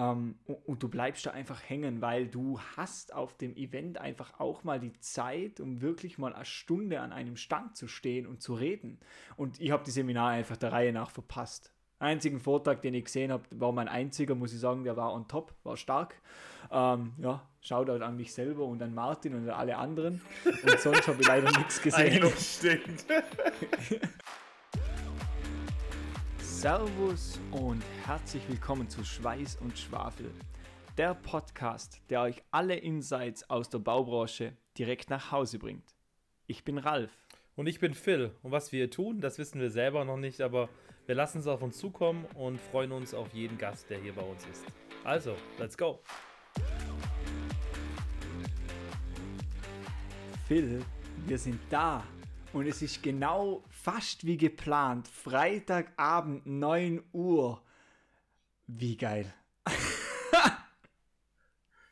Ähm, und, du bleibst da einfach hängen, weil du hast auf dem Event einfach auch mal die Zeit, um wirklich mal eine Stunde an einem Stand zu stehen und zu reden. Und ich habe die Seminare einfach der Reihe nach verpasst. Einzigen Vortrag, den ich gesehen habe, war mein einziger, muss ich sagen, der war on top, war stark. Ähm, ja, Shoutout an mich selber und an Martin und an alle anderen. Und sonst habe ich leider nichts gesehen. stimmt. Servus und herzlich willkommen zu Schweiß und Schwafel, der Podcast, der euch alle Insights aus der Baubranche direkt nach Hause bringt. Ich bin Ralf. Und ich bin Phil. Und was wir hier tun, das wissen wir selber noch nicht, aber wir lassen es auf uns zukommen und freuen uns auf jeden Gast, der hier bei uns ist. Also, let's go. Phil, wir sind da. Und es ist genau fast wie geplant. Freitagabend 9 Uhr. Wie geil.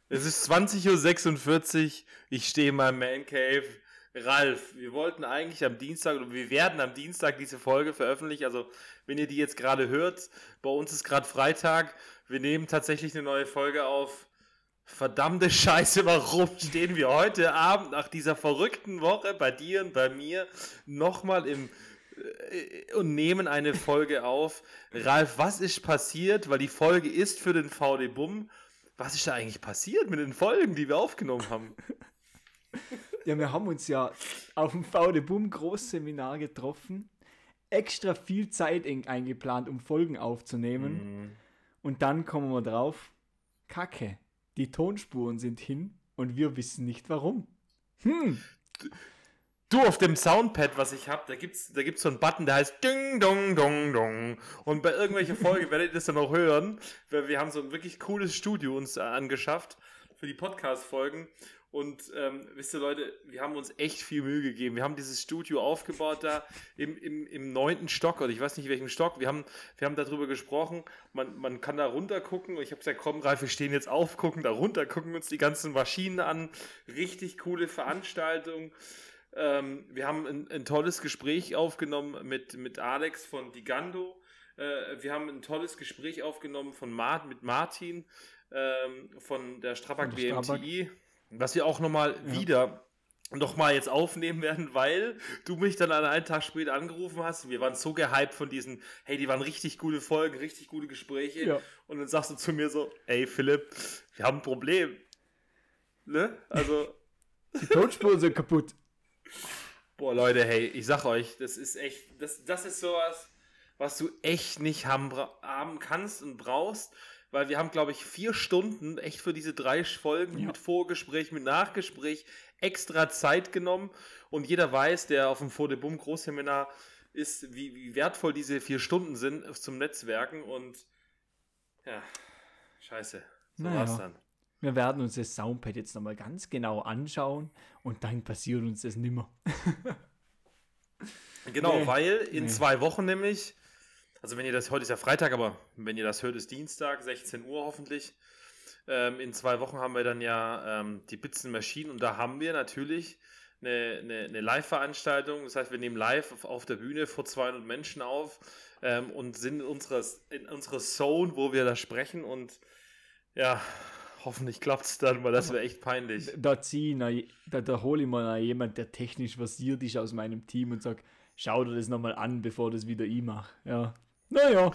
es ist 20.46 Uhr. Ich stehe in meinem Man Cave Ralf, wir wollten eigentlich am Dienstag oder wir werden am Dienstag diese Folge veröffentlichen. Also, wenn ihr die jetzt gerade hört, bei uns ist gerade Freitag. Wir nehmen tatsächlich eine neue Folge auf. Verdammte Scheiße, warum stehen wir heute Abend nach dieser verrückten Woche bei dir und bei mir nochmal im äh, und nehmen eine Folge auf. Ralf, was ist passiert? Weil die Folge ist für den VD Bumm. Was ist da eigentlich passiert mit den Folgen, die wir aufgenommen haben? Ja, wir haben uns ja auf dem VD Boom Großseminar getroffen, extra viel Zeit eingeplant, um Folgen aufzunehmen. Mhm. Und dann kommen wir drauf, Kacke, die Tonspuren sind hin und wir wissen nicht warum. Hm. Du, auf dem Soundpad, was ich habe, da gibt's, da gibt's so einen Button, der heißt Ding, Dong, Dong, Dong. Und bei irgendwelchen Folgen werdet ihr das dann auch hören, weil wir haben so ein wirklich cooles Studio uns angeschafft für die Podcast-Folgen. Und ähm, wisst ihr Leute, wir haben uns echt viel Mühe gegeben. Wir haben dieses Studio aufgebaut da im, im, im neunten Stock oder ich weiß nicht welchem Stock. Wir haben, wir haben darüber gesprochen. Man, man kann da runter gucken. Und ich habe gesagt, komm, Ralf, wir stehen jetzt auf, gucken da runter, gucken uns die ganzen Maschinen an. Richtig coole Veranstaltung. Ähm, wir haben ein, ein tolles Gespräch aufgenommen mit, mit Alex von Digando. Äh, wir haben ein tolles Gespräch aufgenommen von Mart, mit Martin ähm, von der Strabag BMTI. Was wir auch nochmal ja. wieder nochmal jetzt aufnehmen werden, weil du mich dann an einen Tag später angerufen hast. Wir waren so gehypt von diesen, hey, die waren richtig gute Folgen, richtig gute Gespräche. Ja. Und dann sagst du zu mir so, ey Philipp, wir haben ein Problem. Ne? Also. die Tonspuren sind kaputt. Boah, Leute, hey, ich sag euch, das ist echt, das, das ist sowas, was du echt nicht haben, haben kannst und brauchst weil wir haben, glaube ich, vier Stunden echt für diese drei Folgen ja. mit Vorgespräch, mit Nachgespräch extra Zeit genommen. Und jeder weiß, der auf dem Vor de Bum Großseminar ist, wie, wie wertvoll diese vier Stunden sind zum Netzwerken. Und ja, scheiße. So naja. war's dann. Wir werden uns das Soundpad jetzt nochmal ganz genau anschauen und dann passiert uns das nimmer. genau, nee. weil in nee. zwei Wochen nämlich also wenn ihr das, heute ist ja Freitag, aber wenn ihr das hört, ist Dienstag, 16 Uhr hoffentlich. Ähm, in zwei Wochen haben wir dann ja ähm, die Bitzen Maschinen und da haben wir natürlich eine, eine, eine Live-Veranstaltung. Das heißt, wir nehmen live auf, auf der Bühne vor 200 Menschen auf ähm, und sind in unserer, in unserer Zone, wo wir da sprechen und ja, hoffentlich klappt es dann, weil das wäre echt peinlich. Da, zieh, da, da hole ich mal jemand, der technisch versiert ist aus meinem Team und sagt, schau dir das nochmal an, bevor das wieder ich mache. Ja. Naja.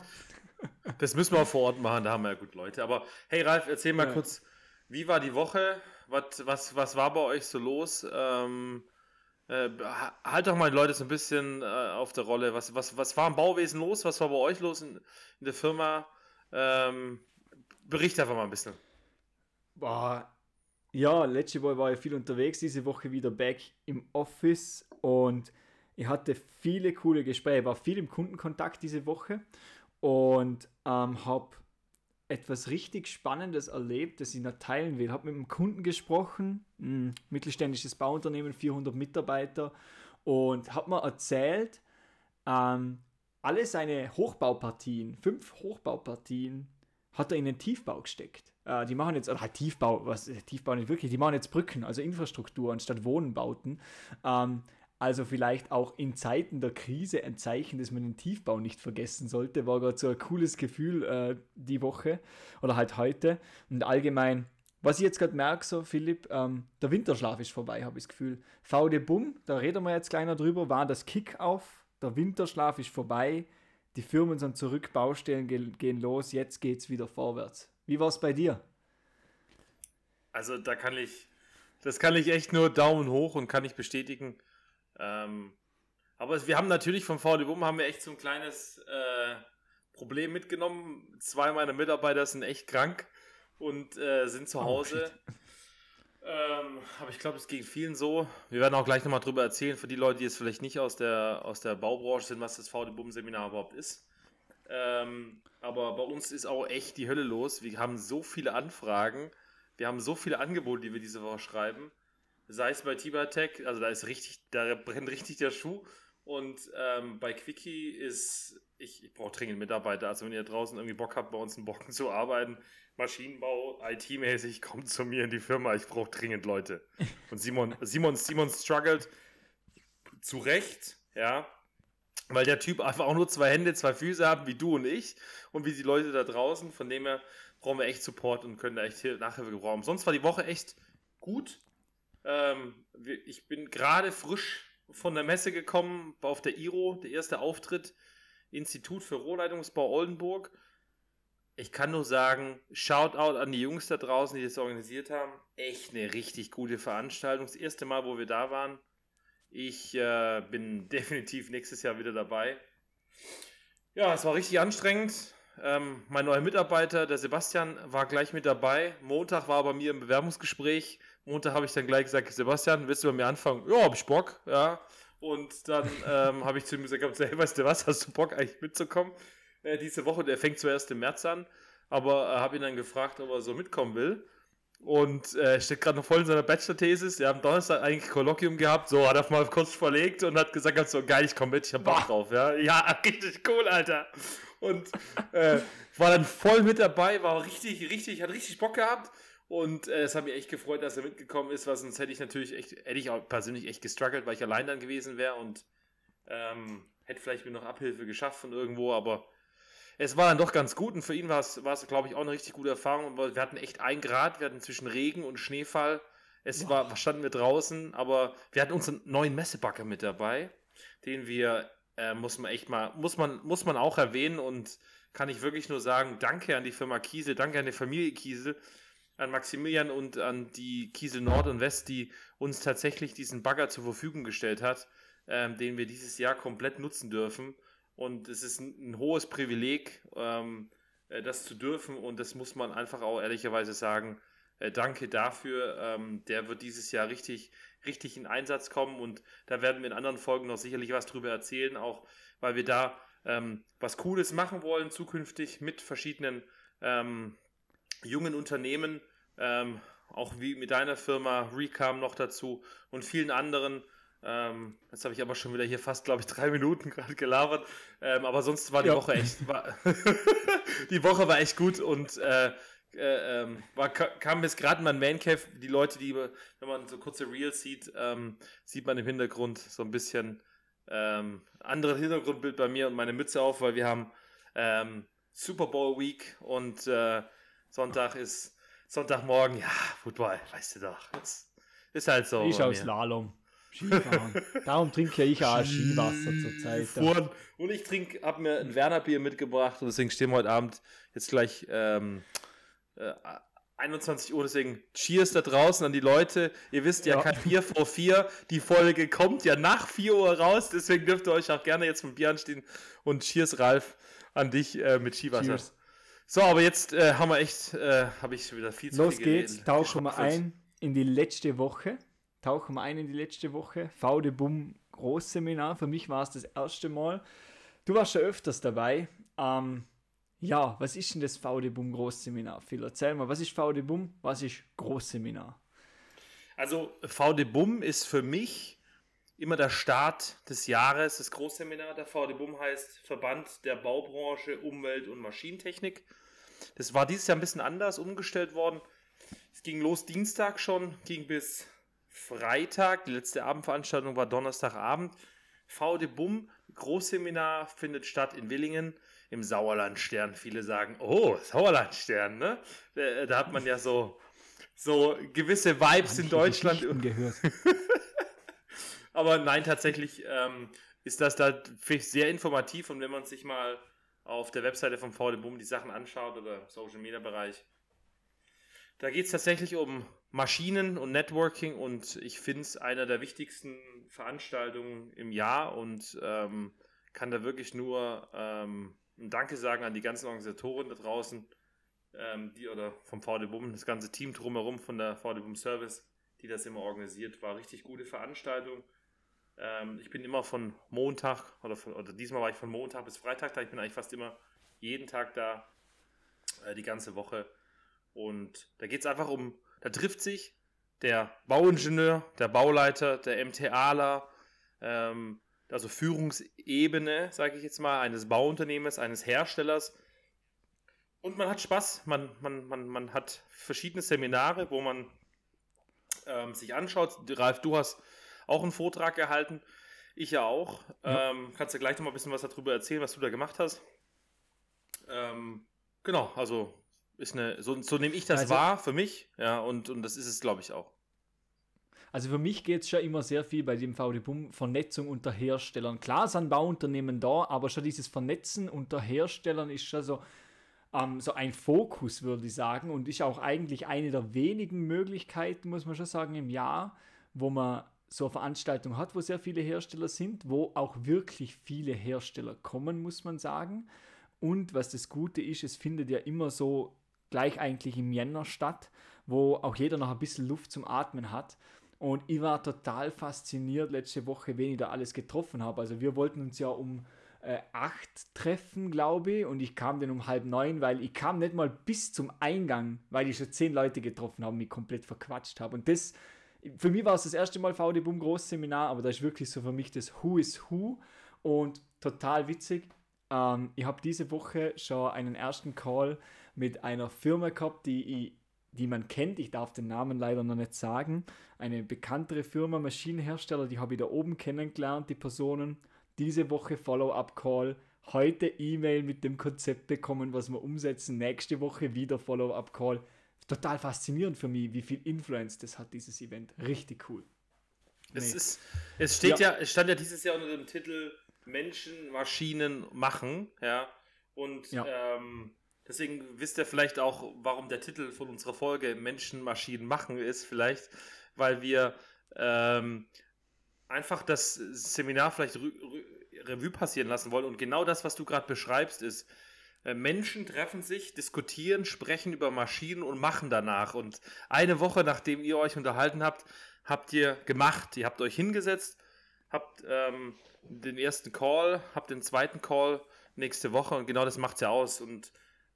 Das müssen wir vor Ort machen, da haben wir ja gut Leute. Aber hey Ralf, erzähl mal ja. kurz, wie war die Woche? Was, was, was war bei euch so los? Ähm, äh, halt doch mal die Leute so ein bisschen äh, auf der Rolle. Was, was, was war im Bauwesen los? Was war bei euch los in, in der Firma? Ähm, bericht einfach mal ein bisschen. Boah, ja, letzte Woche war ich viel unterwegs, diese Woche wieder back im Office und ich hatte viele coole Gespräche, war viel im Kundenkontakt diese Woche und ähm, habe etwas richtig Spannendes erlebt, das ich noch teilen will. Habe mit einem Kunden gesprochen, ein mittelständisches Bauunternehmen, 400 Mitarbeiter und habe mir erzählt, ähm, alle seine Hochbaupartien, fünf Hochbaupartien, hat er in den Tiefbau gesteckt. Äh, die machen jetzt, oder halt Tiefbau, was Tiefbau nicht wirklich, die machen jetzt Brücken, also Infrastruktur anstatt Wohnbauten. Ähm, Also vielleicht auch in Zeiten der Krise ein Zeichen, dass man den Tiefbau nicht vergessen sollte. War gerade so ein cooles Gefühl äh, die Woche oder halt heute. Und allgemein, was ich jetzt gerade merke, so Philipp, ähm, der Winterschlaf ist vorbei, habe ich das Gefühl. VD Bumm, da reden wir jetzt kleiner drüber, war das Kick-Off. Der Winterschlaf ist vorbei. Die Firmen sind zurück, Baustellen gehen los, jetzt geht es wieder vorwärts. Wie war es bei dir? Also da kann ich, das kann ich echt nur Daumen hoch und kann ich bestätigen. Ähm, aber wir haben natürlich vom VD Bum haben wir echt so ein kleines äh, Problem mitgenommen. Zwei meiner Mitarbeiter sind echt krank und äh, sind zu oh, Hause. Oh, ähm, aber ich glaube, es ging vielen so. Wir werden auch gleich nochmal drüber erzählen, für die Leute, die jetzt vielleicht nicht aus der, aus der Baubranche sind, was das VD Bum Seminar überhaupt ist. Ähm, aber bei uns ist auch echt die Hölle los. Wir haben so viele Anfragen, wir haben so viele Angebote, die wir diese Woche schreiben. Sei es bei Tibatech, also da ist richtig, da brennt richtig der Schuh. Und ähm, bei Quickie ist, ich, ich brauche dringend Mitarbeiter. Also wenn ihr draußen irgendwie Bock habt, bei uns in Bocken zu arbeiten, Maschinenbau, IT-mäßig, kommt zu mir in die Firma. Ich brauche dringend Leute. Und Simon, Simon, Simon struggelt zu Recht, ja, weil der Typ einfach auch nur zwei Hände, zwei Füße hat, wie du und ich und wie die Leute da draußen. Von dem her brauchen wir echt Support und können da echt Nachhilfe gebrauchen. Sonst war die Woche echt gut. Ähm, ich bin gerade frisch von der Messe gekommen, auf der IRO, der erste Auftritt, Institut für Rohrleitungsbau Oldenburg. Ich kann nur sagen, Shoutout an die Jungs da draußen, die das organisiert haben. Echt eine richtig gute Veranstaltung. Das erste Mal, wo wir da waren. Ich äh, bin definitiv nächstes Jahr wieder dabei. Ja, es war richtig anstrengend. Ähm, mein neuer Mitarbeiter, der Sebastian, war gleich mit dabei. Montag war bei mir im Bewerbungsgespräch. Montag habe ich dann gleich gesagt, Sebastian, willst du bei mir anfangen? Ja, hab ich Bock, ja. Und dann ähm, habe ich zu ihm gesagt, hey, weißt du was, hast du Bock eigentlich mitzukommen? Äh, diese Woche, der fängt zuerst im März an, aber äh, habe ihn dann gefragt, ob er so mitkommen will. Und äh, steckt gerade noch voll in seiner Bachelor-Thesis. Wir haben Donnerstag eigentlich Kolloquium gehabt. So, hat er mal kurz verlegt und hat gesagt, so geil, ich komme mit, ich hab Bock drauf. Ja, ja richtig cool, Alter. Und äh, war dann voll mit dabei, war richtig, richtig, hat richtig Bock gehabt. Und äh, es hat mich echt gefreut, dass er mitgekommen ist, weil sonst hätte ich natürlich echt, hätte ich auch persönlich echt gestruggelt, weil ich allein dann gewesen wäre und ähm, hätte vielleicht mir noch Abhilfe geschafft von irgendwo, aber es war dann doch ganz gut und für ihn war es, war es glaube ich, auch eine richtig gute Erfahrung. Wir hatten echt ein Grad, wir hatten zwischen Regen und Schneefall. Es wow. war, standen wir draußen, aber wir hatten unseren neuen Messebacker mit dabei, den wir, äh, muss man echt mal, muss man, muss man auch erwähnen und kann ich wirklich nur sagen, danke an die Firma Kiesel, danke an die Familie Kiesel, an Maximilian und an die Kiesel Nord und West, die uns tatsächlich diesen Bagger zur Verfügung gestellt hat, ähm, den wir dieses Jahr komplett nutzen dürfen. Und es ist ein, ein hohes Privileg, ähm, äh, das zu dürfen. Und das muss man einfach auch ehrlicherweise sagen. Äh, danke dafür. Ähm, der wird dieses Jahr richtig, richtig in Einsatz kommen. Und da werden wir in anderen Folgen noch sicherlich was drüber erzählen, auch weil wir da ähm, was Cooles machen wollen zukünftig mit verschiedenen ähm, jungen Unternehmen, ähm, auch wie mit deiner Firma Recam noch dazu und vielen anderen. Ähm, jetzt habe ich aber schon wieder hier fast, glaube ich, drei Minuten gerade gelabert. Ähm, aber sonst war die ja. Woche echt, war, die Woche war echt gut und äh, äh, ähm, war, kam bis gerade in mein Mancave. Die Leute, die, wenn man so kurze Reels sieht, ähm, sieht man im Hintergrund so ein bisschen ähm, anderes Hintergrundbild bei mir und meine Mütze auf, weil wir haben ähm, Super Bowl Week und äh, Sonntag ist Sonntagmorgen, ja, Football, weißt du doch. Das ist halt so. Ich aus Slalom. Skifahren. Darum trinke ich auch Skiwasser zurzeit. Fuhren. Und ich trinke, habe mir ein Werner Bier mitgebracht und deswegen stehen wir heute Abend jetzt gleich ähm, äh, 21 Uhr, deswegen Cheers da draußen an die Leute. Ihr wisst ja, ja. kein Bier vor vier. Die Folge kommt ja nach 4 Uhr raus, deswegen dürft ihr euch auch gerne jetzt vom Bier anstehen. Und Cheers, Ralf, an dich äh, mit Skiwasser. Cheers. So, aber jetzt äh, haben wir echt, äh, habe ich wieder viel zu Los viel geht's, geredet. tauchen wir ein in die letzte Woche. Tauchen wir ein in die letzte Woche. VD Bum Großseminar. Für mich war es das erste Mal. Du warst schon öfters dabei. Ähm, ja, was ist denn das VD Bum Großseminar? Phil, erzähl mal, was ist VD Bum? Was ist Großseminar? Also VD Bum ist für mich immer der Start des Jahres. Das Großseminar der VD Bum heißt Verband der Baubranche, Umwelt und Maschinentechnik. Das war dieses Jahr ein bisschen anders umgestellt worden. Es ging los Dienstag schon, ging bis Freitag. Die letzte Abendveranstaltung war Donnerstagabend. VD Bum, Großseminar findet statt in Willingen im Sauerlandstern. Viele sagen, oh, Sauerlandstern, ne? Da, hat man ja so, so gewisse Vibes in Deutschland. Gehört. Aber nein, tatsächlich ähm, ist das da sehr informativ. Und wenn man sich mal auf der Webseite vom VD Bum die Sachen anschaut oder Social Media Bereich, da geht es tatsächlich um Maschinen und Networking. Und ich finde es einer der wichtigsten Veranstaltungen im Jahr. Und ähm, kann da wirklich nur ähm, ein Danke sagen an die ganzen Organisatoren da draußen, ähm, die oder vom VD Bum, das ganze Team drumherum von der VD Bum Service, die das immer organisiert, war richtig gute Veranstaltung. Ähm, ich bin immer von Montag oder, von, oder diesmal war ich von Montag bis Freitag da. Ich bin eigentlich fast immer jeden Tag da, äh, die ganze Woche. Und da geht es einfach um, da trifft sich der Bauingenieur, der Bauleiter, der MTAler, ähm, also Führungsebene, sage ich jetzt mal, eines Bauunternehmens, eines Herstellers. Und man hat Spaß, man, man, man, man hat verschiedene Seminare, wo man ähm, sich anschaut. Ralf, du hast auch einen Vortrag gehalten. Ich ja auch. Ja. Ähm, kannst du gleich noch mal ein bisschen was darüber erzählen, was du da gemacht hast? Ähm, genau, also ist eine, so, so nehme ich das also, wahr für mich, ja, und, und das ist es, glaube ich, auch. Also für mich geht es schon immer sehr viel bei dem VD Bum Vernetzung unter Herstellern. Klar sind Bauunternehmen da, aber schon dieses Vernetzen unter Herstellern ist schon so, ähm, so ein Fokus, würde ich sagen, und ist auch eigentlich eine der wenigen Möglichkeiten, muss man schon sagen, im Jahr, wo man so eine Veranstaltung hat, wo sehr viele Hersteller sind, wo auch wirklich viele Hersteller kommen, muss man sagen. Und was das Gute ist, es findet ja immer so gleich eigentlich im Jänner statt, wo auch jeder noch ein bisschen Luft zum Atmen hat. Und ich war total fasziniert letzte Woche, wen ich da alles getroffen habe. Also wir wollten uns ja um äh, acht treffen, glaube ich, und ich kam dann um halb neun, weil ich kam nicht mal bis zum Eingang, weil ich schon zehn Leute getroffen habe mich komplett verquatscht habe. Und das für mich war es das erste Mal VD Boom Großseminar, aber das ist wirklich so für mich das Who is Who und total witzig. Ähm, ich habe diese Woche schon einen ersten Call mit einer Firma gehabt, die, die man kennt. Ich darf den Namen leider noch nicht sagen. Eine bekanntere Firma, Maschinenhersteller, die habe ich da oben kennengelernt, die Personen. Diese Woche Follow-up-Call. Heute E-Mail mit dem Konzept bekommen, was wir umsetzen. Nächste Woche wieder Follow-up-Call total faszinierend für mich, wie viel Influence das hat, dieses Event. Richtig cool. Es, nee. ist, es steht ja. ja. es stand ja dieses Jahr unter dem Titel Menschen, Maschinen machen, ja. Und ja. Ähm, deswegen wisst ihr vielleicht auch, warum der Titel von unserer Folge Menschen, Maschinen machen ist, vielleicht, weil wir ähm, einfach das Seminar vielleicht Revue passieren lassen wollen. Und genau das, was du gerade beschreibst, ist, Menschen treffen sich, diskutieren, sprechen über Maschinen und machen danach. Und eine Woche nachdem ihr euch unterhalten habt, habt ihr gemacht. Ihr habt euch hingesetzt, habt ähm, den ersten Call, habt den zweiten Call nächste Woche und genau das macht es ja aus. Und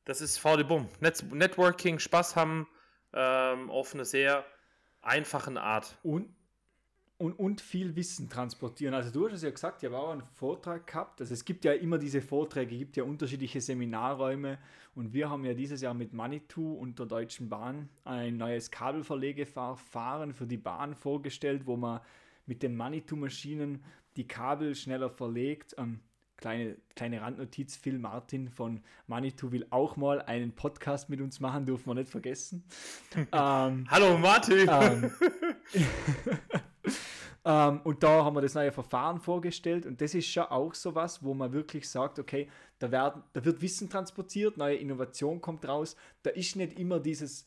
das ist VD Bum. Net Networking, Spaß haben ähm, auf eine sehr einfache Art. Und und, und viel Wissen transportieren. Also du hast es ja gesagt, ich habe auch einen Vortrag gehabt. Also es gibt ja immer diese Vorträge, es gibt ja unterschiedliche Seminarräume und wir haben ja dieses Jahr mit Manitou und der Deutschen Bahn ein neues Kabelverlegeverfahren für die Bahn vorgestellt, wo man mit den Manitou-Maschinen die Kabel schneller verlegt. Ähm, kleine, kleine Randnotiz, Phil Martin von Manitou will auch mal einen Podcast mit uns machen, dürfen wir nicht vergessen. ähm, Hallo Martin! Ähm, ähm, und da haben wir das neue Verfahren vorgestellt. Und das ist schon auch so was, wo man wirklich sagt, okay, da, werden, da wird Wissen transportiert, neue Innovation kommt raus, da ist nicht immer dieses,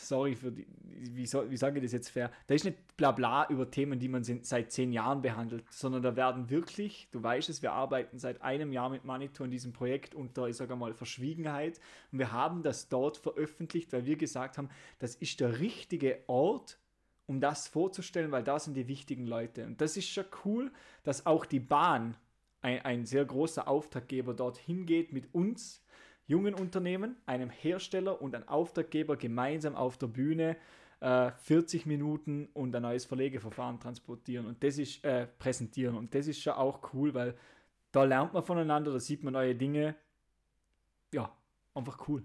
sorry für die, wie, so, wie sage ich das jetzt fair, da ist nicht Blabla über Themen, die man seit zehn Jahren behandelt, sondern da werden wirklich, du weißt es, wir arbeiten seit einem Jahr mit Manitou in diesem Projekt unter, ich sage mal, Verschwiegenheit. Und wir haben das dort veröffentlicht, weil wir gesagt haben, das ist der richtige Ort, um das vorzustellen, weil da sind die wichtigen Leute. Und das ist schon cool, dass auch die Bahn, ein, ein sehr großer Auftraggeber, dorthin geht mit uns, jungen Unternehmen, einem Hersteller und einem Auftraggeber gemeinsam auf der Bühne äh, 40 Minuten und ein neues Verlegeverfahren transportieren und das ist äh, präsentieren. Und das ist schon auch cool, weil da lernt man voneinander, da sieht man neue Dinge. Ja, einfach cool.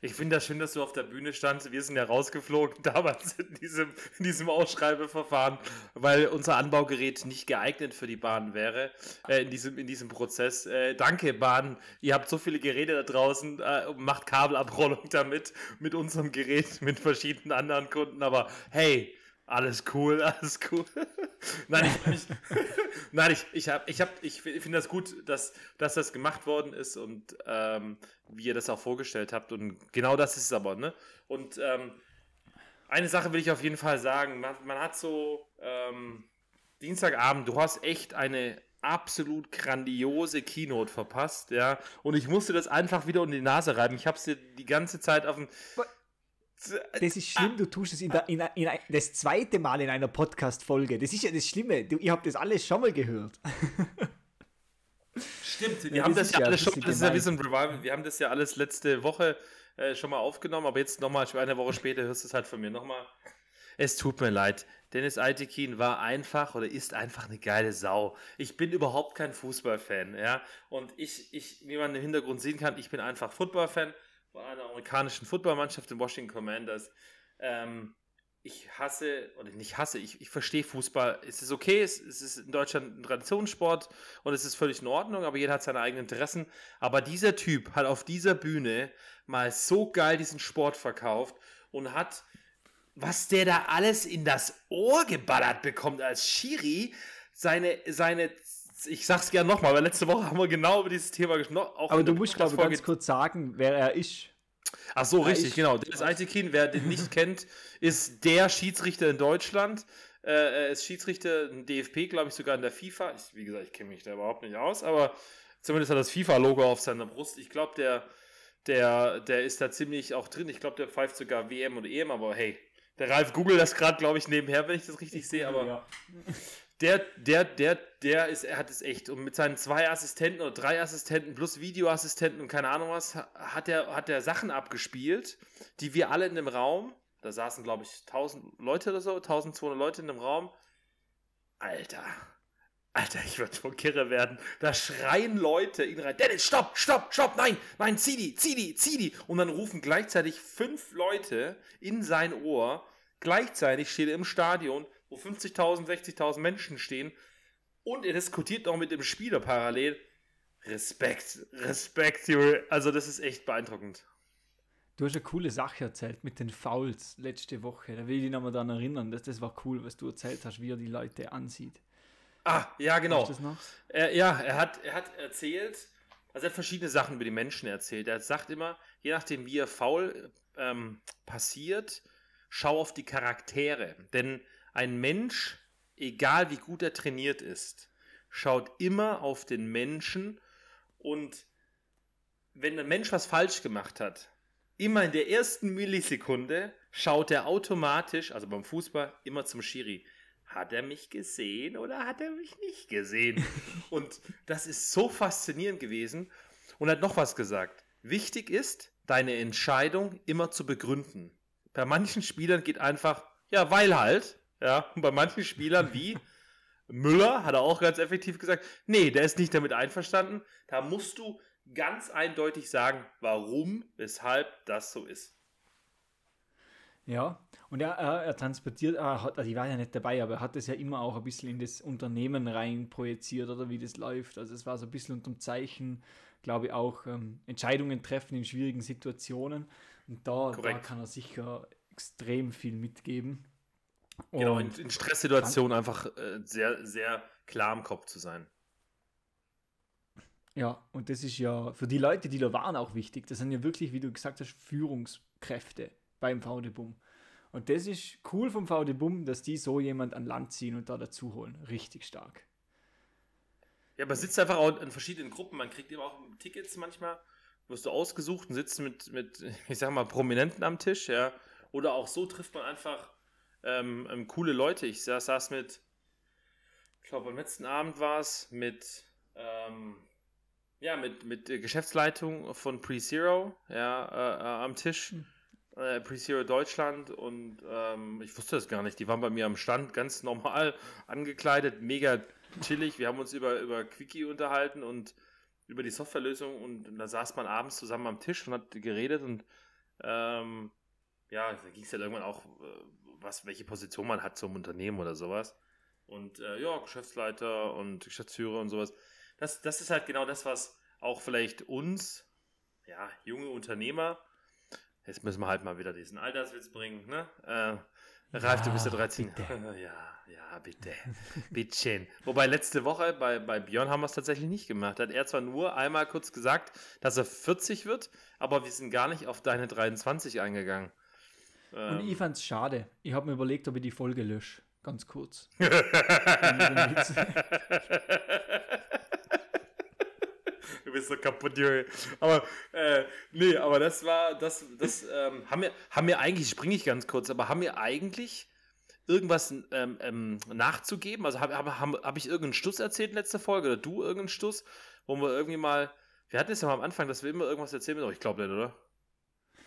Ich finde das schön, dass du auf der Bühne standst. Wir sind ja rausgeflogen damals in diesem, in diesem Ausschreibeverfahren, weil unser Anbaugerät nicht geeignet für die Bahn wäre äh, in, diesem, in diesem Prozess. Äh, danke, Bahn. Ihr habt so viele Geräte da draußen, äh, macht Kabelabrollung damit, mit unserem Gerät, mit verschiedenen anderen Kunden. Aber hey, alles cool, alles cool. nein, ich, nein, ich, ich, ich, ich finde das gut, dass, dass das gemacht worden ist und ähm, wie ihr das auch vorgestellt habt. Und genau das ist es aber, ne? Und ähm, eine Sache will ich auf jeden Fall sagen. Man, man hat so ähm, Dienstagabend, du hast echt eine absolut grandiose Keynote verpasst, ja. Und ich musste das einfach wieder unter die Nase reiben. Ich habe es dir die ganze Zeit auf dem das ist schlimm, du tust es in, der, in, in, das zweite Mal in einer Podcast-Folge. Das ist ja das Schlimme. Du, ihr habt das alles schon mal gehört. Stimmt, wir ja, haben das, das ja alles schon, das ist ja wie so ein Revival. Wir haben das ja alles letzte Woche äh, schon mal aufgenommen, aber jetzt nochmal, eine Woche später hörst du es halt von mir nochmal. Es tut mir leid. Dennis Aitekin war einfach oder ist einfach eine geile Sau. Ich bin überhaupt kein Fußballfan, ja. Und ich, ich, wie man im Hintergrund sehen kann, ich bin einfach Footballfan von einer amerikanischen Footballmannschaft, den Washington Commanders. Ähm, ich hasse, oder nicht hasse, ich, ich verstehe Fußball. Es ist okay, es, es, ist in Deutschland ein Traditionssport und es ist völlig in Ordnung, aber jeder hat seine eigenen Interessen. Aber dieser Typ hat auf dieser Bühne mal so geil diesen Sport verkauft und hat, was der da alles in das Ohr geballert bekommt als Schiri, seine, seine ich sag's gerne nochmal, weil letzte Woche haben wir genau über dieses Thema gesprochen. Aber du musst, glaube ich, ganz kurz sagen, wer er ist. Ach so, richtig, ich, genau. Dennis Aitekin, wer den nicht kennt, ist der Schiedsrichter in Deutschland. Äh, er ist Schiedsrichter in DFP, glaube ich, sogar in der FIFA. Ich, wie gesagt, ich kenne mich da überhaupt nicht aus, aber zumindest hat das FIFA-Logo auf seiner Brust. Ich glaube, der, der, der ist da ziemlich auch drin. Ich glaube, der pfeift sogar WM und EM, aber hey, der Ralf googelt das gerade, glaube ich, nebenher, wenn ich das richtig sehe, aber ja der, der, der, der ist, er hat es echt. Und mit seinen zwei Assistenten oder drei Assistenten plus Videoassistenten und keine Ahnung was, hat er, hat er Sachen abgespielt, die wir alle in dem Raum, da saßen glaube ich 1000 Leute oder so, 1200 Leute in dem Raum. Alter, Alter, ich würde schon kirre werden. Da schreien Leute ihn rein. Dennis, stopp, stopp, stopp, nein, nein, zieh die, zieh die, zieh die. Und dann rufen gleichzeitig fünf Leute in sein Ohr. Gleichzeitig steht er im Stadion wo 50.000, 60.000 Menschen stehen und er diskutiert noch mit dem Spieler parallel. Respekt, Respekt. Also das ist echt beeindruckend. Du hast eine coole Sache erzählt mit den Fouls letzte Woche. Da will ich dich nochmal daran erinnern. Das, das war cool, was du erzählt hast, wie er die Leute ansieht. Ah, ja, genau. Er, ja, er hat, er hat erzählt, also er hat verschiedene Sachen über die Menschen erzählt. Er sagt immer, je nachdem, wie er faul ähm, passiert, schau auf die Charaktere. Denn ein Mensch, egal wie gut er trainiert ist, schaut immer auf den Menschen und wenn ein Mensch was falsch gemacht hat, immer in der ersten Millisekunde schaut er automatisch, also beim Fußball, immer zum Schiri. Hat er mich gesehen oder hat er mich nicht gesehen? und das ist so faszinierend gewesen und hat noch was gesagt. Wichtig ist, deine Entscheidung immer zu begründen. Bei manchen Spielern geht einfach, ja, weil halt, ja, und bei manchen Spielern wie Müller hat er auch ganz effektiv gesagt, nee, der ist nicht damit einverstanden. Da musst du ganz eindeutig sagen, warum, weshalb das so ist. Ja, und er, er, er transportiert, er hat, also ich war ja nicht dabei, aber er hat das ja immer auch ein bisschen in das Unternehmen rein projiziert oder wie das läuft. Also es war so ein bisschen unter dem Zeichen, glaube ich, auch ähm, Entscheidungen treffen in schwierigen Situationen. Und da, da kann er sicher extrem viel mitgeben. Genau, in, in Stresssituationen einfach äh, sehr, sehr klar im Kopf zu sein. Ja, und das ist ja für die Leute, die da waren, auch wichtig. Das sind ja wirklich, wie du gesagt hast, Führungskräfte beim VD Bum. Und das ist cool vom VD Bum, dass die so jemand an Land ziehen und da dazu holen. Richtig stark. Ja, man sitzt einfach auch in verschiedenen Gruppen. Man kriegt eben auch Tickets manchmal. Wirst du ausgesucht und sitzt mit, mit, ich sag mal, Prominenten am Tisch, ja. Oder auch so trifft man einfach ähm, ähm, coole Leute. Ich saß, saß mit, ich glaube, am letzten Abend war es mit, ähm, ja, mit, mit der Geschäftsleitung von PreZero, ja, äh, äh, am Tisch. Mhm. Äh, PreZero Deutschland und ähm, ich wusste das gar nicht. Die waren bei mir am Stand ganz normal angekleidet, mega chillig. Wir haben uns über, über Quickie unterhalten und über die Softwarelösung und da saß man abends zusammen am Tisch und hat geredet und ähm, ja, da ging es ja irgendwann auch, äh, was, welche Position man hat zum Unternehmen oder sowas. Und äh, ja, Geschäftsleiter und Geschäftsführer und sowas. Das, das ist halt genau das, was auch vielleicht uns, ja, junge Unternehmer, jetzt müssen wir halt mal wieder diesen Alterswitz bringen, ne? Äh, Ralf, ja, du bist ja 13. ja, ja, bitte. Bittchen. Wobei letzte Woche bei, bei Björn haben wir es tatsächlich nicht gemacht. Da hat er zwar nur einmal kurz gesagt, dass er 40 wird, aber wir sind gar nicht auf deine 23 eingegangen. Und ähm. ich fand es schade. Ich habe mir überlegt, ob ich die Folge lösche. Ganz kurz. du bist so kaputt, Junge. Aber, äh, nee, aber das war, das, das, ähm, haben wir, haben wir eigentlich, springe ich ganz kurz, aber haben wir eigentlich irgendwas ähm, ähm, nachzugeben? Also habe hab, hab, hab ich irgendeinen Stuss erzählt in letzter Folge oder du irgendeinen Stuss, wo wir irgendwie mal, wir hatten es ja mal am Anfang, dass wir immer irgendwas erzählen müssen, ich glaube nicht, oder?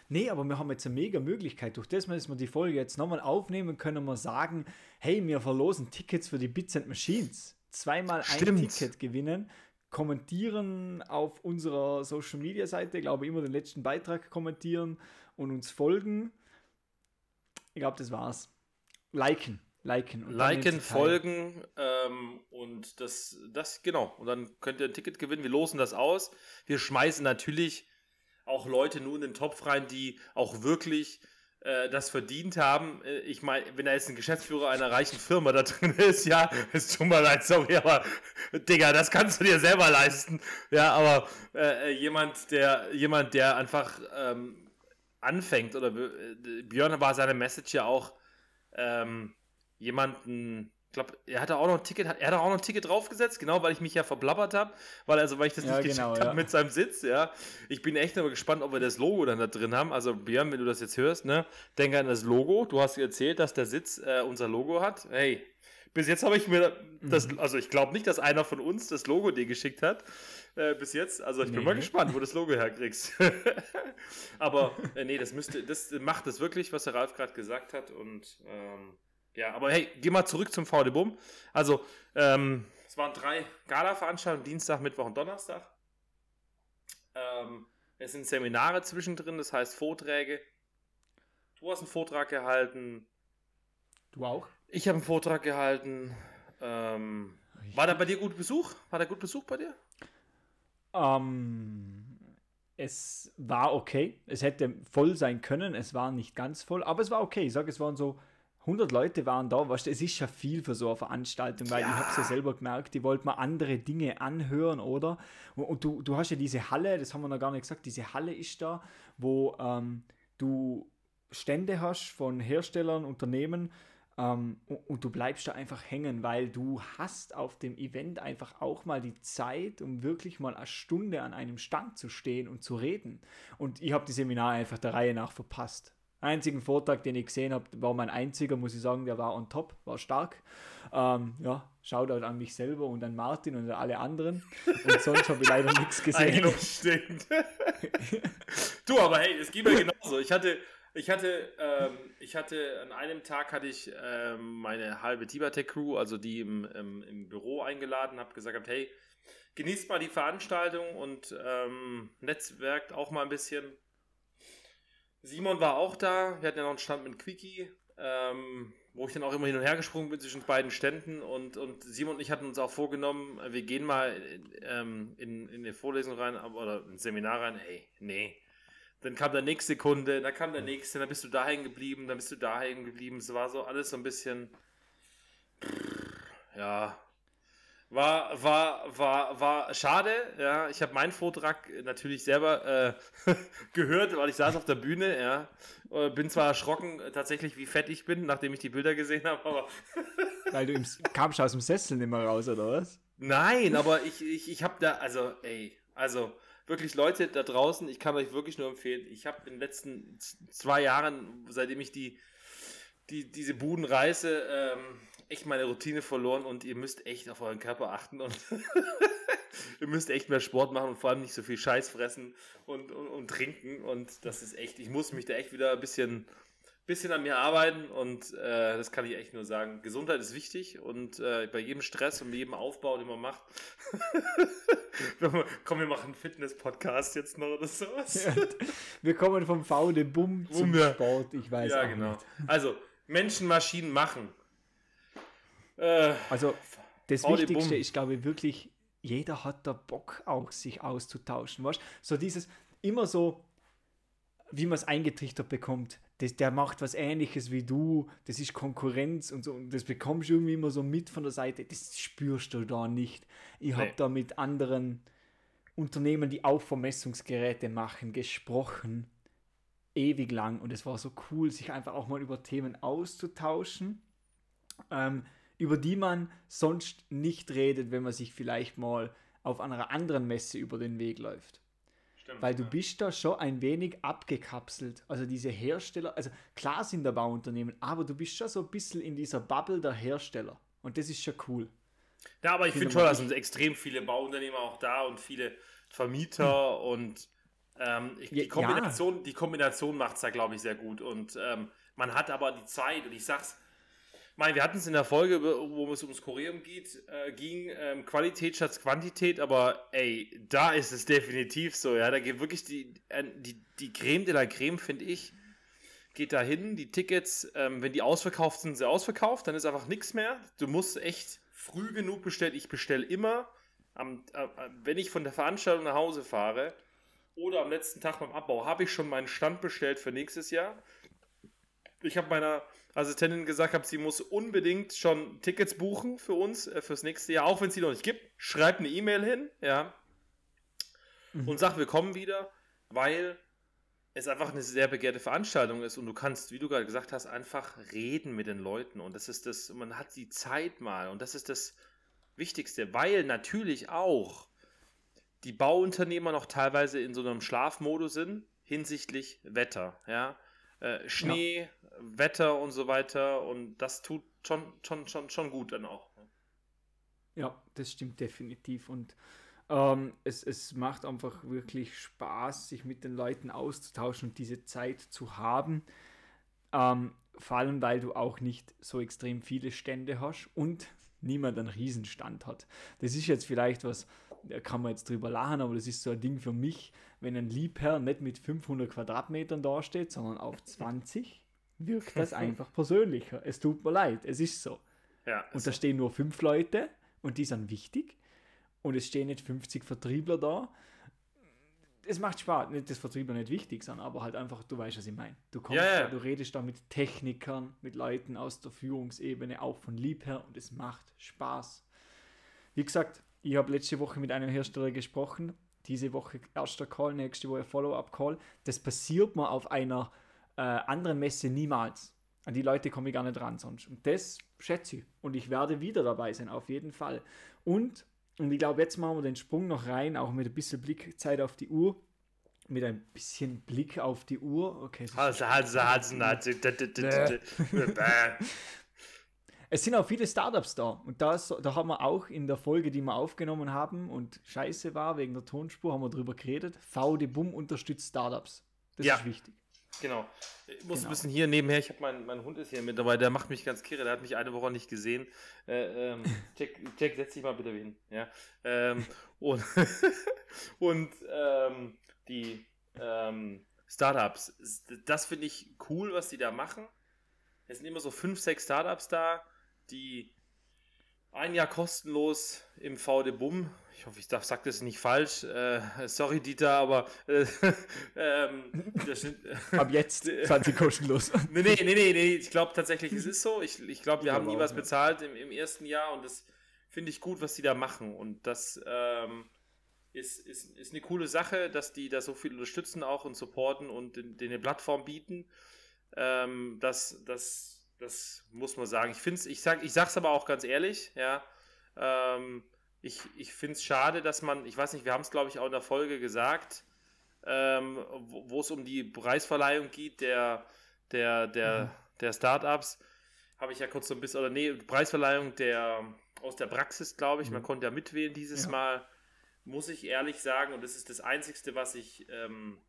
Nee, aber wir haben jetzt eine mega Möglichkeit. Durch das, dass wir die Folge jetzt nochmal aufnehmen, können wir sagen, hey, wir verlosen Tickets für die Bits and Machines. Zweimal Stimmt. ein Ticket gewinnen kommentieren auf unserer Social Media Seite, glaube ich, immer den letzten Beitrag kommentieren und uns folgen. Ich glaube, das war's. Liken. Liken. Liken, folgen ähm, und das, das, genau. Und dann könnt ihr ein Ticket gewinnen. Wir losen das aus. Wir schmeißen natürlich auch Leute nur in den Topf rein, die auch wirklich äh, das verdient haben. Äh, ich meine, wenn da jetzt ein Geschäftsführer einer reichen Firma da drin ist, ja, es tut mir leid, sorry, aber Digga, das kannst du dir selber leisten. Ja, aber äh, äh jemand, der, jemand, der einfach ähm, anfängt, oder äh, Björn war seine Message ja auch, ähm, jemanden glaube, er hatte auch noch ein Ticket, er hat auch noch ein Ticket draufgesetzt, genau, weil ich mich ja verblabbert habe, weil also weil ich das ja, nicht genau, ja. habe mit seinem Sitz, ja. Ich bin echt aber gespannt, ob wir das Logo dann da drin haben. Also Björn, wenn du das jetzt hörst, ne, denke an das Logo. Du hast erzählt, dass der Sitz äh, unser Logo hat. Hey, bis jetzt habe ich mir das, mhm. also ich glaube nicht, dass einer von uns das Logo dir geschickt hat. Äh, bis jetzt. Also ich nee. bin mal gespannt, wo du das Logo herkriegst. aber äh, nee, das müsste, das macht es wirklich, was der Ralf gerade gesagt hat. Und ähm, ja, aber hey, geh mal zurück zum VD Bum. Also, ähm, es waren drei Gala-Veranstaltungen, Dienstag, Mittwoch und Donnerstag. Ähm, es sind Seminare zwischendrin, das heißt Vorträge. Du hast einen Vortrag gehalten. Du auch? Ich habe einen Vortrag gehalten. Ähm, war da bei dir gut Besuch? War da gut Besuch bei dir? Ähm, es war okay. Es hätte voll sein können. Es war nicht ganz voll, aber es war okay. Ich sage, es waren so 100 Leute waren da, weißt du, es ist ja viel für so eine Veranstaltung, weil ja. ich habe es ja selber gemerkt, die wollten mal andere Dinge anhören, oder? Und, und, du, du hast ja diese Halle, das haben wir noch gar nicht gesagt, diese Halle ist da, wo ähm, du Stände hast von Herstellern, Unternehmen ähm, und, und, du bleibst da einfach hängen, weil du hast auf dem Event einfach auch mal die Zeit, um wirklich mal eine Stunde an einem Stand zu stehen und zu reden. Und ich habe die Seminare einfach der Reihe nach verpasst einzigen Vortrag, den ich gesehen habe, war mein einziger, muss ich sagen, der war on top, war stark. Ähm, ja, Shoutout an mich selber und an Martin und an alle anderen. Und sonst habe ich leider nichts gesehen. Stimmt. du, aber hey, es geht mir genauso. Ich hatte, ich hatte, ähm, ich hatte an einem Tag hatte ich ähm, meine halbe Tibatech Crew, also die im, im, im Büro eingeladen, habe gesagt, hey, genießt mal die Veranstaltung und ähm, netzwerkt auch mal ein bisschen Simon war auch da. Wir hatten ja noch einen Stand mit Quickie, ähm, wo ich dann auch immer hin und her gesprungen bin zwischen beiden Ständen. Und, und Simon und ich hatten uns auch vorgenommen, wir gehen mal ähm, in, in eine Vorlesung rein oder ein Seminar rein. Hey, nee. Dann kam der nächste Kunde, dann kam der nächste, dann bist du da hängen geblieben, dann bist du da hängen geblieben. Es war so alles so ein bisschen. Ja, war, war, war, war schade. Ja, ich habe meinen Vortrag natürlich selber äh, gehört, weil ich saß auf der Bühne. Ja, äh, bin zwar erschrocken, tatsächlich, wie fett ich bin, nachdem ich die Bilder gesehen habe, aber. weil du im, kamst aus dem Sessel nicht mehr raus, oder was? Nein, aber ich, ich, ich habe da, also, ey, also wirklich Leute da draußen, ich kann euch wirklich nur empfehlen. Ich habe in den letzten zwei Jahren, seitdem ich die, die diese Buden reiße, ähm, echt meine Routine verloren und ihr müsst echt auf euren Körper achten und ihr müsst echt mehr Sport machen und vor allem nicht so viel Scheiß fressen und, und, und, trinken. Und das ist echt, ich muss mich da echt wieder ein bisschen bisschen an mir arbeiten und äh, das kann ich echt nur sagen. Gesundheit ist wichtig und äh, bei jedem Stress und jedem Aufbau, den man macht. Komm, wir machen einen Fitness-Podcast jetzt noch oder sowas. Ja, wir kommen vom faule Bumm zum Sport, ich weiß Ja, genau. Nicht. Also, Menschen, Maschinen machen. Äh, also, das Wichtigste Bumm. ist, glaube ich, wirklich, jeder hat da Bock auch, sich auszutauschen. Weißt? So dieses, immer so, wie man es eingetrichtert bekommt das, der macht was ähnliches wie du, das ist Konkurrenz und so, und das bekommst du irgendwie immer so mit von der Seite, das spürst du da nicht. Ich nee. habe da mit anderen Unternehmen, die auch Vermessungsgeräte machen, gesprochen, ewig lang und es war so cool, sich einfach auch mal über Themen auszutauschen, ähm, über die man sonst nicht redet, wenn man sich vielleicht mal auf einer anderen Messe über den Weg läuft. Stimmt, Weil du ja. bist da schon ein wenig abgekapselt. Also diese Hersteller, also klar sind da Bauunternehmen, aber du bist schon so ein bisschen in dieser Bubble der Hersteller. Und das ist schon cool. Ja, aber ich finde schon, da sind extrem viele Bauunternehmer auch da und viele Vermieter hm. und ähm, ich, die Kombination, ja. Kombination macht es da, glaube ich, sehr gut. Und ähm, man hat aber die Zeit, und ich sag's, meine, wir hatten es in der Folge, wo es ums Kurium geht, äh, ging, ähm, Qualität statt Quantität, aber ey, da ist es definitiv so, ja. Da geht wirklich die, äh, die, die Creme de la Creme, finde ich, geht da hin. Die Tickets, ähm, wenn die ausverkauft sind, sind sie ausverkauft, dann ist einfach nichts mehr. Du musst echt früh genug bestellen. Ich bestelle immer, am, äh, wenn ich von der Veranstaltung nach Hause fahre oder am letzten Tag beim Abbau, habe ich schon meinen Stand bestellt für nächstes Jahr. Ich habe meiner Assistentin gesagt habe, sie muss unbedingt schon Tickets buchen für uns, äh, fürs nächste Jahr, auch wenn es die noch nicht gibt. Schreib eine E-Mail hin, ja. Mhm. Und sag, wir kommen wieder, weil es einfach eine sehr begehrte Veranstaltung ist und du kannst, wie du gerade gesagt hast, einfach reden mit den Leuten und das ist das, man hat die Zeit mal und das ist das Wichtigste, weil natürlich auch die Bauunternehmer noch teilweise in so einem Schlafmodus sind hinsichtlich Wetter, ja. Äh, Schnee, ja. Wetter und so weiter. Und das tut schon, schon, schon, schon gut dann auch. Ne? Ja, das stimmt definitiv. Und ähm, es, es macht einfach wirklich Spaß, sich mit den Leuten auszutauschen und diese Zeit zu haben. Ähm, vor allem, weil du auch nicht so extrem viele Stände hast und niemand einen Riesenstand hat. Das ist jetzt vielleicht was, da kann man jetzt drüber lachen, aber das ist so ein Ding für mich, wenn ein Liebherr nicht mit 500 Quadratmetern dasteht, sondern auf 20, wirkt das einfach persönlicher. Es tut mir leid, es ist so. Ja, und da stehen nur fünf Leute und die sind wichtig und es stehen nicht 50 Vertriebler da. Es macht Spaß, nicht dass Vertriebler nicht wichtig sind, aber halt einfach, du weißt, was ich meine. Du kommst. Da, du redest da mit Technikern, mit Leuten aus der Führungsebene, auch von Liebherr und es macht Spaß. Wie gesagt, ich habe letzte Woche mit einem Hersteller gesprochen, diese Woche erster Call, nächste Woche Follow-up-Call. Das passiert mir auf einer äh, anderen Messe niemals. An die Leute komme ich gar nicht ran sonst. Und das schätze ich. Und ich werde wieder dabei sein, auf jeden Fall. Und, und ich glaube, jetzt machen wir den Sprung noch rein, auch mit ein bisschen Blickzeit auf die Uhr. Mit ein bisschen Blick auf die Uhr. Okay. Also, also, also, also, es sind auch viele Startups da. Und das, da haben wir auch in der Folge, die wir aufgenommen haben und scheiße war wegen der Tonspur, haben wir drüber geredet. VD Bum unterstützt Startups. Das ja. ist wichtig. Genau. Ich muss genau. ein bisschen hier nebenher, ich habe mein, mein Hund ist hier mit dabei, der macht mich ganz kirre, der hat mich eine Woche nicht gesehen. Äh, ähm, Jack, Jack, setz dich mal bitte hin. Ja? Ähm, und und ähm, die ähm, Startups, das finde ich cool, was die da machen. Es sind immer so fünf, sechs Startups da die ein Jahr kostenlos im VD Bum. Ich hoffe, ich darf, sag das nicht falsch. Äh, sorry, Dieter, aber äh, ähm, Ab jetzt 20 kostenlos. nee, nee, nee, nee, nee. Ich glaube tatsächlich, es ist so. Ich, ich glaube, wir ich haben nie was ja. bezahlt im, im ersten Jahr und das finde ich gut, was die da machen. Und das ähm, ist, ist, ist eine coole Sache, dass die da so viel unterstützen auch und supporten und den, den eine Plattform bieten. Ähm, dass, dass das muss man sagen. Ich finde ich sag, ich sag's aber auch ganz ehrlich, ja. Ähm, ich ich finde es schade, dass man, ich weiß nicht, wir haben es glaube ich auch in der Folge gesagt, ähm, wo es um die Preisverleihung geht, der, der, der, mhm. der Startups, habe ich ja kurz so ein bisschen, oder nee, Preisverleihung der aus der Praxis, glaube ich, mhm. man konnte ja mitwählen dieses ja. Mal, muss ich ehrlich sagen, und das ist das Einzige, was ich ähm,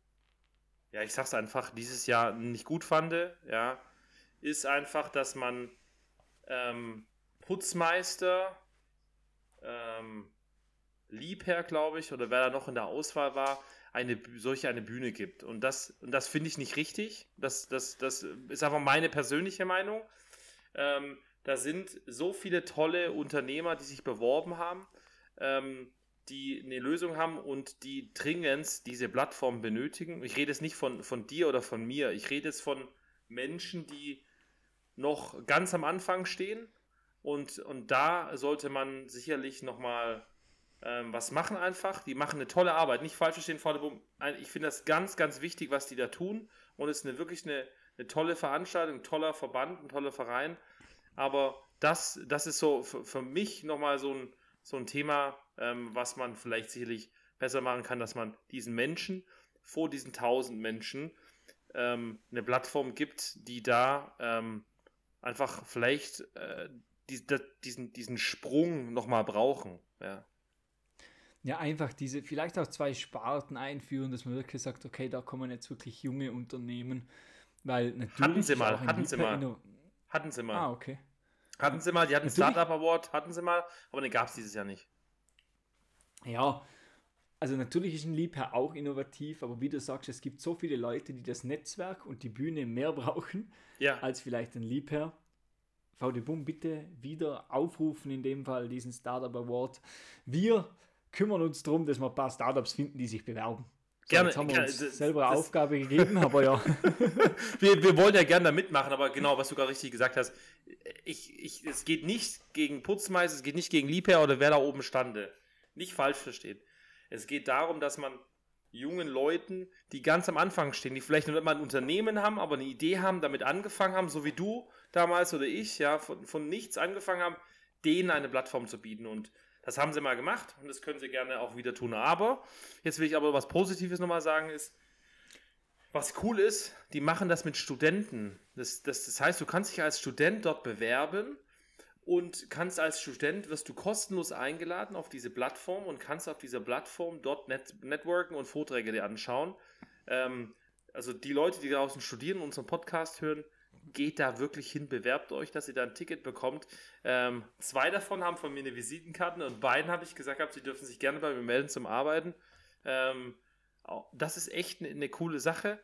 ja, ich sag's einfach, dieses Jahr nicht gut fand, ja, ist einfach, dass man ähm, Putzmeister, ähm, Liebherr, glaube ich, oder wer da noch in der Auswahl war, eine solche eine Bühne gibt. Und das, und das finde ich nicht richtig. Das, das, das ist einfach meine persönliche Meinung. Ähm, da sind so viele tolle Unternehmer, die sich beworben haben, ähm, die eine Lösung haben und die dringend diese Plattform benötigen. Ich rede jetzt nicht von, von dir oder von mir. Ich rede jetzt von Menschen, die noch ganz am Anfang stehen. Und, und da sollte man sicherlich nochmal ähm, was machen einfach. Die machen eine tolle Arbeit. Nicht falsch verstehen, Vorderboom. Ich finde das ganz, ganz wichtig, was die da tun. Und es ist eine, wirklich eine, eine tolle Veranstaltung, ein toller Verband, ein toller Verein. Aber das, das ist so für, für mich nochmal so ein, so ein Thema, ähm, was man vielleicht sicherlich besser machen kann, dass man diesen Menschen vor diesen tausend Menschen ähm, eine Plattform gibt, die da ähm, einfach vielleicht äh, die, die, diesen, diesen Sprung nochmal brauchen. Ja ja, einfach diese, vielleicht auch zwei Sparten einführen, dass man wirklich sagt, okay, da kommen jetzt wirklich junge Unternehmen, weil natürlich. Hatten sie mal, hatten sie mal. Hatten sie mal. Ah, okay. Hatten sie mal, die hatten natürlich, Startup Award, hatten sie mal, aber den gab es dieses Jahr nicht. Ja, also natürlich ist ein Liebherr auch innovativ, aber wie du sagst, es gibt so viele Leute, die das Netzwerk und die Bühne mehr brauchen ja. als vielleicht ein Liebherr. VD Boom, bitte wieder aufrufen, in dem Fall diesen Startup Award. Wir kümmern uns darum, dass wir ein paar Startups finden, die sich bewerben. So, gerne. Jetzt haben wir gerne, uns das, selber eine Aufgabe gegeben, aber ja. wir, wir wollen ja gerne da mitmachen, aber genau, was du gerade richtig gesagt hast, ich, ich, es geht nicht gegen Putzmeister, es geht nicht gegen Liebherr oder wer da oben stande. Nicht falsch verstehen. Es geht darum, dass man jungen Leuten, die ganz am Anfang stehen, die vielleicht noch mal ein Unternehmen haben, aber eine Idee haben, damit angefangen haben, so wie du damals oder ich, ja, von, von nichts angefangen haben, denen eine Plattform zu bieten. Und das haben sie mal gemacht und das können sie gerne auch wieder tun. Aber, jetzt will ich aber was Positives nochmal sagen, ist, was cool ist, die machen das mit Studenten. Das, das, das heißt, du kannst dich als Student dort bewerben und kannst als Student, wirst du kostenlos eingeladen auf diese Plattform und kannst auf dieser Plattform dort net, networken und Vorträge dir anschauen. Ähm, also die Leute, die draußen studieren und unseren Podcast hören, geht da wirklich hin, bewerbt euch, dass ihr da ein Ticket bekommt. Ähm, zwei davon haben von mir eine Visitenkarte und beiden habe ich gesagt, sie dürfen sich gerne bei mir melden zum Arbeiten. Ähm, das ist echt eine, eine coole Sache.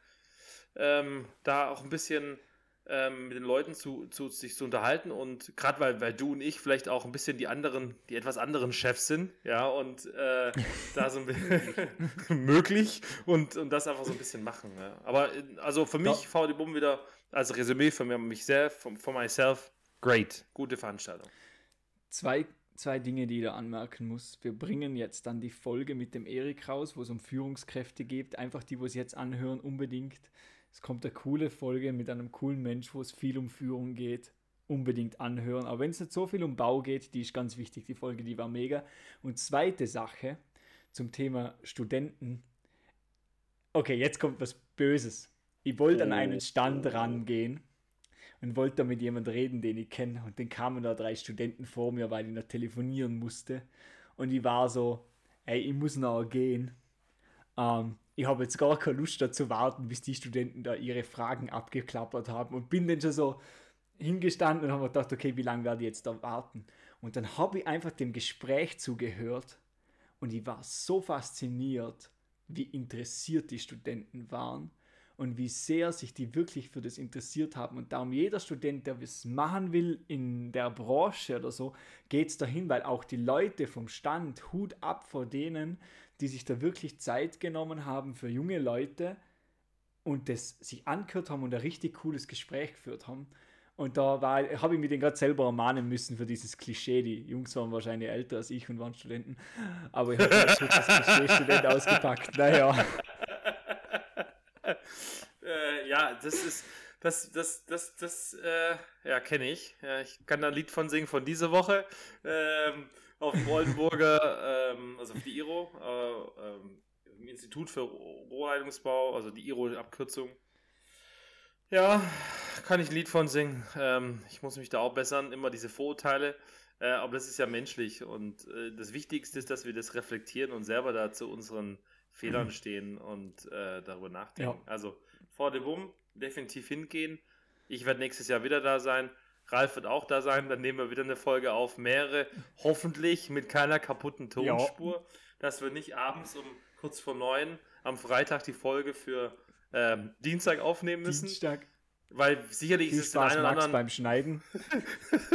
Ähm, da auch ein bisschen ähm, mit den Leuten zu, zu, sich zu unterhalten und gerade weil, weil du und ich vielleicht auch ein bisschen die anderen, die etwas anderen Chefs sind, ja, und äh, da so ein bisschen möglich und, und das einfach so ein bisschen machen. Ja. Aber also für mich, ja. VD Bumm wieder als Resümee von mir, mich selbst, von, von myself, great, gute Veranstaltung. Zwei, zwei Dinge, die ich da anmerken muss. Wir bringen jetzt dann die Folge mit dem Erik raus, wo es um Führungskräfte geht. Einfach die, wo es jetzt anhören, unbedingt. Es kommt eine coole Folge mit einem coolen Mensch, wo es viel um Führung geht. Unbedingt anhören. Aber wenn es nicht so viel um Bau geht, die ist ganz wichtig. Die Folge, die war mega. Und zweite Sache zum Thema Studenten. Okay, jetzt kommt was Böses. Ich wollte an einen Stand rangehen und wollte da mit jemandem reden, den ich kenne. Und dann kamen da drei Studenten vor mir, weil ich noch telefonieren musste. Und ich war so, ey, ich muss noch gehen. Ähm, ich habe jetzt gar keine Lust dazu warten, bis die Studenten da ihre Fragen abgeklappert haben. Und bin dann schon so hingestanden und habe mir gedacht, okay, wie lange werde ich jetzt da warten? Und dann habe ich einfach dem Gespräch zugehört und ich war so fasziniert, wie interessiert die Studenten waren und wie sehr sich die wirklich für das interessiert haben. Und darum jeder Student, der was machen will in der Branche oder so, geht es dahin, weil auch die Leute vom Stand, Hut ab vor denen, die sich da wirklich Zeit genommen haben für junge Leute und das sich angehört haben und ein richtig cooles Gespräch geführt haben. Und da habe ich mir den gerade selber ermahnen müssen für dieses Klischee. Die Jungs waren wahrscheinlich älter als ich und waren Studenten. Aber ich habe das Klischee-Student ausgepackt. Naja. äh, ja, das ist, das, das, das, das, äh, ja, kenne ich. Ja, ich kann da ein Lied von singen von dieser Woche. Ähm, auf dem Oldenburger, ähm, also auf die IRO, äh, ähm, im Institut für Rohrleitungsbau, also die IRO-Abkürzung. Ja, kann ich ein Lied von singen. Ähm, ich muss mich da auch bessern, immer diese Vorurteile. Äh, aber das ist ja menschlich und äh, das Wichtigste ist, dass wir das reflektieren und selber da zu unseren Fehlern stehen und äh, darüber nachdenken. Ja. Also vor dem Bumm definitiv hingehen. Ich werde nächstes Jahr wieder da sein. Ralf wird auch da sein. Dann nehmen wir wieder eine Folge auf. Mehrere, hoffentlich mit keiner kaputten Tonspur, dass wir nicht abends um kurz vor neun am Freitag die Folge für ähm, Dienstag aufnehmen müssen. Dienstag. Weil sicherlich Viel ist es den Spaß, einen oder Max, anderen beim Schneiden.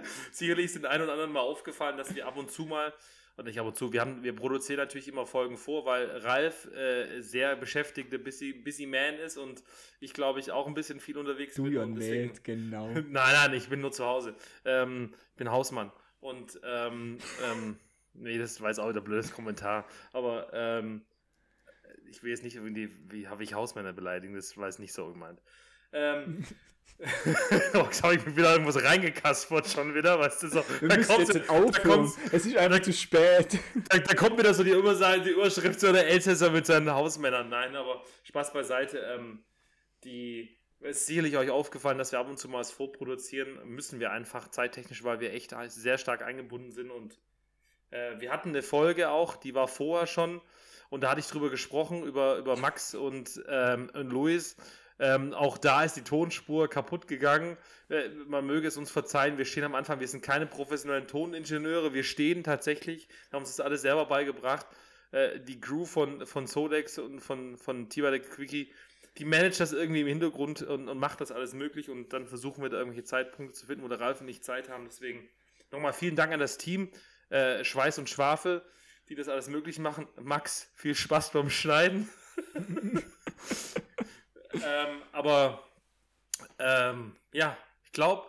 Sicherlich ist den einen oder anderen mal aufgefallen, dass wir ab und zu mal, und nicht ab und zu, wir, haben, wir produzieren natürlich immer Folgen vor, weil Ralf äh, sehr beschäftigte busy, busy Man ist und ich glaube ich auch ein bisschen viel unterwegs Du bin. deswegen- nicht, genau. Nein, nein, ich bin nur zu Hause. Ähm, ich bin Hausmann. Und, ähm, ähm, nee, das war jetzt auch wieder ein blödes Kommentar. Aber, ähm, ich will jetzt nicht irgendwie, wie habe ich Hausmänner beleidigen, das war jetzt nicht so gemeint. Ähm, jetzt habe ich mir wieder irgendwas reingekaspert schon wieder, weißt du, so. Wir da müssen kommt jetzt da aufhören. Es ist einfach zu spät. da, da kommt mir das so die, die Überschrift so der Elsässer mit seinen Hausmännern. Nein, aber Spaß beiseite. Ähm, die, es ist sicherlich euch aufgefallen, dass wir ab und zu mal was vorproduzieren. Müssen wir einfach zeittechnisch, weil wir echt sehr stark eingebunden sind. Und äh, wir hatten eine Folge auch, die war vorher schon. Und da hatte ich drüber gesprochen, über, über Max und, ähm, und Luis. Ähm, auch da ist die Tonspur kaputt gegangen. Äh, man möge es uns verzeihen, wir stehen am Anfang, wir sind keine professionellen Toningenieure, wir stehen tatsächlich, haben uns das alles selber beigebracht. Äh, die Crew von, von Sodex und von, von T-Bike Quickie, die managt das irgendwie im Hintergrund und, und macht das alles möglich und dann versuchen wir da irgendwelche Zeitpunkte zu finden, wo der Ralf und ich Zeit haben. Deswegen nochmal vielen Dank an das Team, äh, Schweiß und Schwafel, die das alles möglich machen. Max, viel Spaß beim Schneiden. ähm, aber ähm, ja, ich glaube,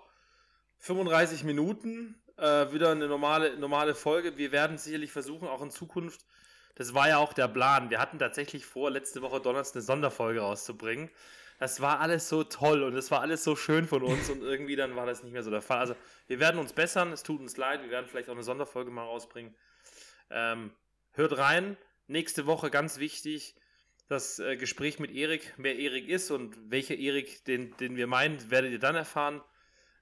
35 Minuten, äh, wieder eine normale, normale Folge. Wir werden sicherlich versuchen, auch in Zukunft, das war ja auch der Plan. Wir hatten tatsächlich vor, letzte Woche Donnerstag eine Sonderfolge rauszubringen. Das war alles so toll und es war alles so schön von uns und irgendwie dann war das nicht mehr so der Fall. Also wir werden uns bessern, es tut uns leid, wir werden vielleicht auch eine Sonderfolge mal rausbringen. Ähm, hört rein, nächste Woche ganz wichtig, das äh, Gespräch mit Erik, wer Erik ist und welcher Erik, den, den wir meinen, werdet ihr dann erfahren.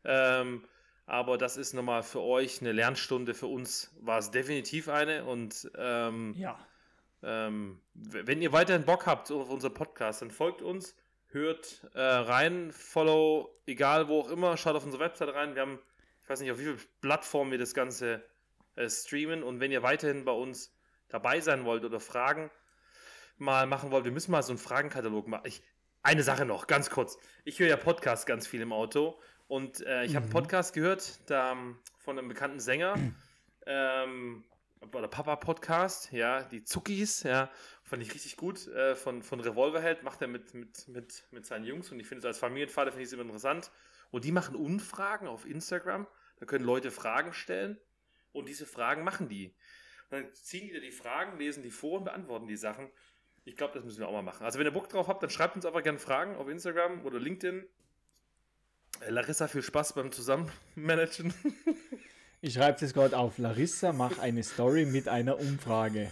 Ähm, aber das ist nochmal für euch eine Lernstunde. Für uns war es definitiv eine. Und ähm, Ja. ähm, wenn ihr weiterhin Bock habt auf unser Podcast, dann folgt uns, hört äh, rein, follow, egal wo auch immer, schaut auf unsere Website rein. Wir haben, ich weiß nicht, auf wie vielen Plattformen wir das Ganze äh, streamen. Und wenn ihr weiterhin bei uns dabei sein wollt oder Fragen mal machen wollt, wir müssen mal so einen Fragenkatalog machen. Ich, eine Sache noch, ganz kurz. Ich höre ja Podcasts ganz viel im Auto und äh, ich habe einen Mhm. Podcast gehört da, ähm, von einem bekannten Sänger. Ähm, oder Papa-Podcast, ja, die Zuckis, ja, fand ich richtig gut. Äh, von, von Revolverheld macht er mit, mit, mit, mit seinen Jungs und ich finde es als Familienvater finde ich es immer interessant. Und die machen Umfragen auf Instagram. Da können Leute Fragen stellen und diese Fragen machen die. Und dann ziehen die da die Fragen, lesen die vor und beantworten die Sachen. Ich glaube, das müssen wir auch mal machen. Also wenn ihr Bock drauf habt, dann schreibt uns einfach gerne Fragen auf Instagram oder LinkedIn. Äh, Larissa, viel Spaß beim Zusammenmanagen. Ich schreibe das gerade auf. Larissa, mach eine Story mit einer Umfrage.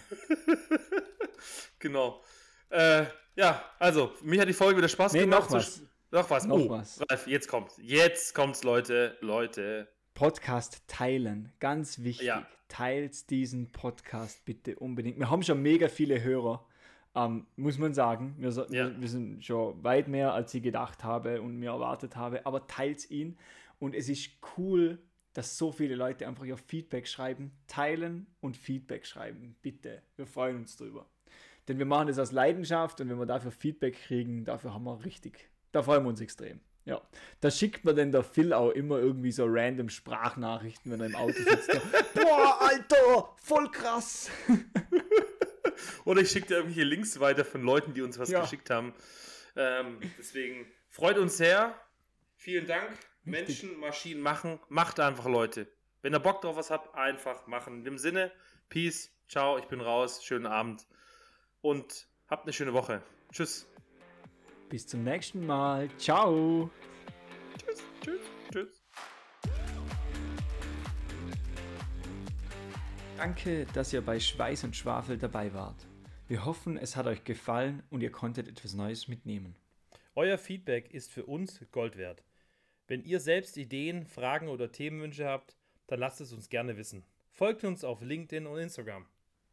genau. Äh, ja, also, mir hat die Folge wieder Spaß Nee, gemacht. noch was. Noch was. Noch oh, was. Ralf, jetzt kommt's. Jetzt kommt's, Leute. Leute. Podcast teilen, ganz wichtig. Ja. Teilt diesen Podcast bitte unbedingt. Wir haben schon mega viele Hörer, ähm, muss man sagen. Wir, so, Ja. wir, wir sind schon weit mehr, als ich gedacht habe und mir erwartet habe. Aber teilt ihn. Und es ist cool, dass so viele Leute einfach ihr Feedback schreiben. Teilen und Feedback schreiben. Bitte. Wir freuen uns drüber. Denn wir machen das aus Leidenschaft und wenn wir dafür Feedback kriegen, dafür haben wir richtig. Da freuen wir uns extrem. Ja. Da schickt man denn der Phil auch immer irgendwie so random Sprachnachrichten, wenn er im Auto sitzt. Boah, Alter, voll krass. Oder ich schicke dir irgendwelche Links weiter von Leuten, die uns was Ja. geschickt haben. Ähm, deswegen freut uns sehr. Vielen Dank. Richtig. Menschen, Maschinen machen. Macht einfach, Leute. Wenn ihr Bock drauf was habt, einfach machen. In dem Sinne, Peace, ciao, ich bin raus, schönen Abend und habt eine schöne Woche. Tschüss. Bis zum nächsten Mal. Ciao. Tschüss, tschüss, tschüss. Danke, dass ihr bei Schweiß und Schwafel dabei wart. Wir hoffen, es hat euch gefallen und ihr konntet etwas Neues mitnehmen. Euer Feedback ist für uns Gold wert. Wenn ihr selbst Ideen, Fragen oder Themenwünsche habt, dann lasst es uns gerne wissen. Folgt uns auf LinkedIn und Instagram.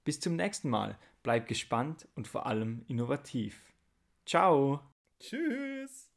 Bis zum nächsten Mal. Bleib gespannt und vor allem innovativ. Ciao. Tschüss.